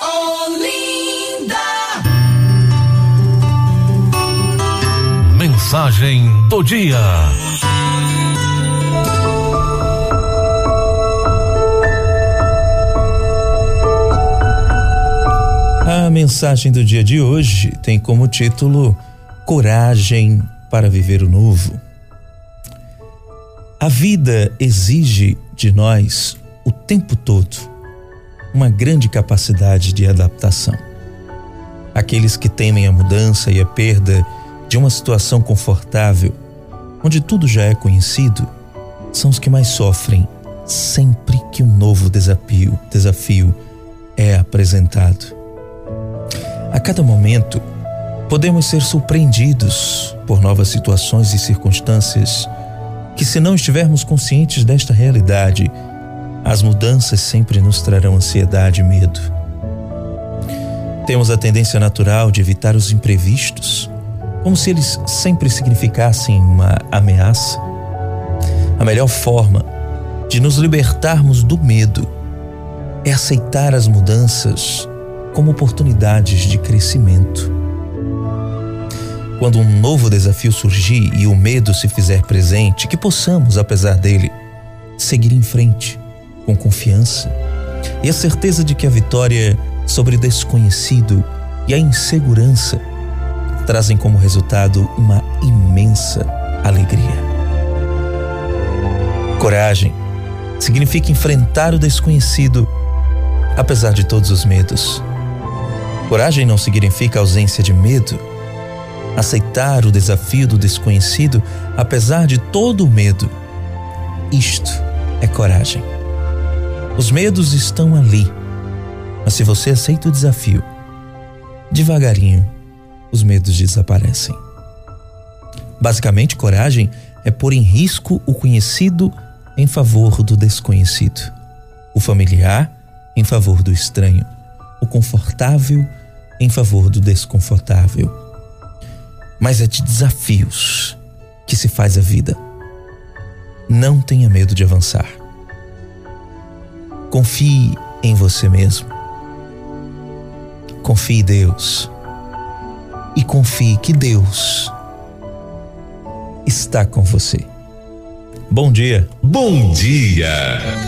Olinda. Mensagem do dia. A mensagem do dia de hoje tem como título Coragem para viver o novo. A vida exige de nós o tempo todo uma grande capacidade de adaptação. Aqueles que temem a mudança e a perda de uma situação confortável, onde tudo já é conhecido, são os que mais sofrem sempre que um novo desafio, desafio é apresentado. A cada momento, podemos ser surpreendidos por novas situações e circunstâncias que, se não estivermos conscientes desta realidade, as mudanças sempre nos trarão ansiedade e medo. Temos a tendência natural de evitar os imprevistos, como se eles sempre significassem uma ameaça. A melhor forma de nos libertarmos do medo é aceitar as mudanças como oportunidades de crescimento. Quando um novo desafio surgir e o medo se fizer presente, que possamos, apesar dele, seguir em frente com confiança e a certeza de que a vitória sobre desconhecido e a insegurança trazem como resultado uma imensa alegria. Coragem significa enfrentar o desconhecido apesar de todos os medos. Coragem não significa ausência de medo. Aceitar o desafio do desconhecido apesar de todo o medo. Isto é coragem. Os medos estão ali, mas se você aceita o desafio, devagarinho os medos desaparecem. Basicamente, coragem é pôr em risco o conhecido em favor do desconhecido, o familiar em favor do estranho, o confortável em favor do desconfortável. Mas é de desafios que se faz a vida. Não tenha medo de avançar. Confie em você mesmo. Confie em Deus. E confie que Deus está com você. Bom dia. Bom dia.